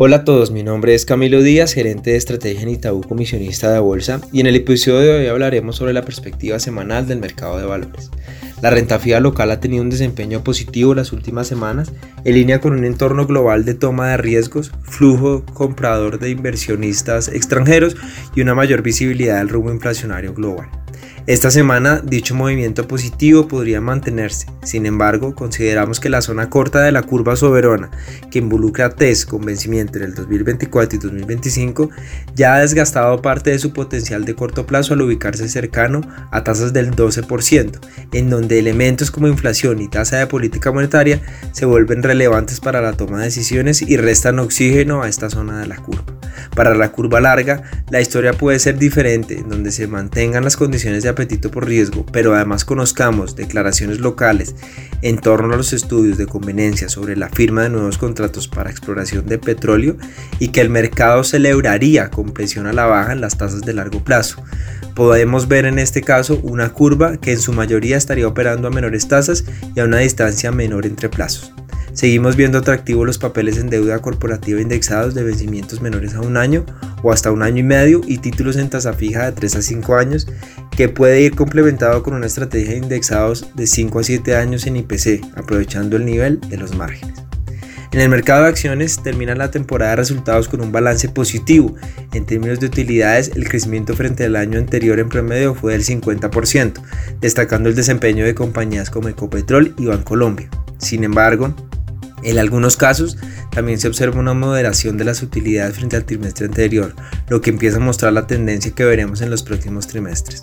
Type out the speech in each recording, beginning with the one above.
Hola a todos, mi nombre es Camilo Díaz, gerente de estrategia en Itaú, comisionista de bolsa, y en el episodio de hoy hablaremos sobre la perspectiva semanal del mercado de valores. La renta fija local ha tenido un desempeño positivo las últimas semanas, en línea con un entorno global de toma de riesgos, flujo comprador de inversionistas extranjeros y una mayor visibilidad del rumbo inflacionario global. Esta semana dicho movimiento positivo podría mantenerse, sin embargo consideramos que la zona corta de la curva soberana que involucra TES con vencimiento en el 2024 y 2025 ya ha desgastado parte de su potencial de corto plazo al ubicarse cercano a tasas del 12%, en donde elementos como inflación y tasa de política monetaria se vuelven relevantes para la toma de decisiones y restan oxígeno a esta zona de la curva. Para la curva larga, la historia puede ser diferente, en donde se mantengan las condiciones de apetito por riesgo, pero además conozcamos declaraciones locales en torno a los estudios de conveniencia sobre la firma de nuevos contratos para exploración de petróleo y que el mercado celebraría con presión a la baja en las tasas de largo plazo. Podemos ver en este caso una curva que en su mayoría estaría operando a menores tasas y a una distancia menor entre plazos. Seguimos viendo atractivos los papeles en deuda corporativa indexados de vencimientos menores a un año o hasta un año y medio y títulos en tasa fija de 3 a 5 años que puede ir complementado con una estrategia de indexados de 5 a 7 años en IPC, aprovechando el nivel de los márgenes. En el mercado de acciones termina la temporada de resultados con un balance positivo. En términos de utilidades, el crecimiento frente al año anterior en promedio fue del 50%, destacando el desempeño de compañías como Ecopetrol y Bancolombia. Sin embargo, en algunos casos también se observa una moderación de las utilidades frente al trimestre anterior, lo que empieza a mostrar la tendencia que veremos en los próximos trimestres.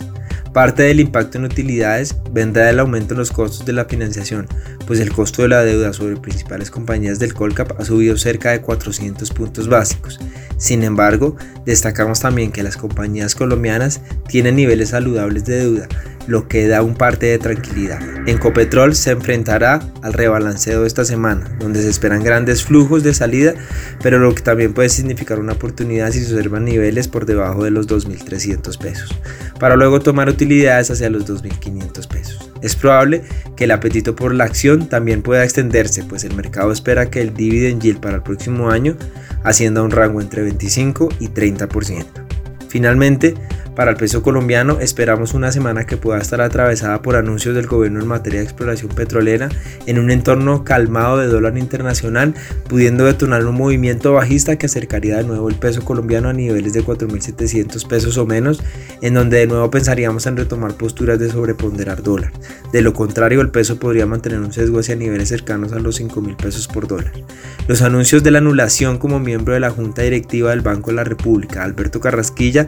Parte del impacto en utilidades vendrá del aumento en los costos de la financiación, pues el costo de la deuda sobre principales compañías del Colcap ha subido cerca de 400 puntos básicos. Sin embargo, destacamos también que las compañías colombianas tienen niveles saludables de deuda, lo que da un parte de tranquilidad. Encopetrol se enfrentará al rebalanceo esta semana, donde se esperan grandes flujos de salida, pero lo que también puede significar una oportunidad si se observan niveles por debajo de los 2.300 pesos, para luego tomar utilidades hacia los 2.500 pesos. Es probable que el apetito por la acción también pueda extenderse, pues el mercado espera que el dividend yield para el próximo año ascienda a un rango entre 25 y 30%. Finalmente, para el peso colombiano esperamos una semana que pueda estar atravesada por anuncios del gobierno en materia de exploración petrolera en un entorno calmado de dólar internacional, pudiendo detonar un movimiento bajista que acercaría de nuevo el peso colombiano a niveles de 4.700 pesos o menos, en donde de nuevo pensaríamos en retomar posturas de sobreponderar dólar. De lo contrario, el peso podría mantener un sesgo hacia niveles cercanos a los 5.000 pesos por dólar. Los anuncios de la anulación como miembro de la Junta Directiva del Banco de la República, Alberto Carrasquilla,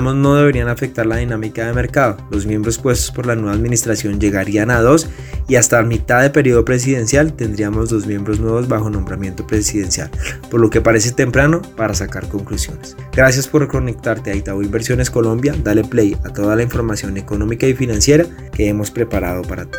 no deberían afectar la dinámica de mercado. Los miembros puestos por la nueva administración llegarían a dos y hasta mitad de periodo presidencial tendríamos dos miembros nuevos bajo nombramiento presidencial, por lo que parece temprano para sacar conclusiones. Gracias por conectarte a Itaú Inversiones Colombia, dale play a toda la información económica y financiera que hemos preparado para ti.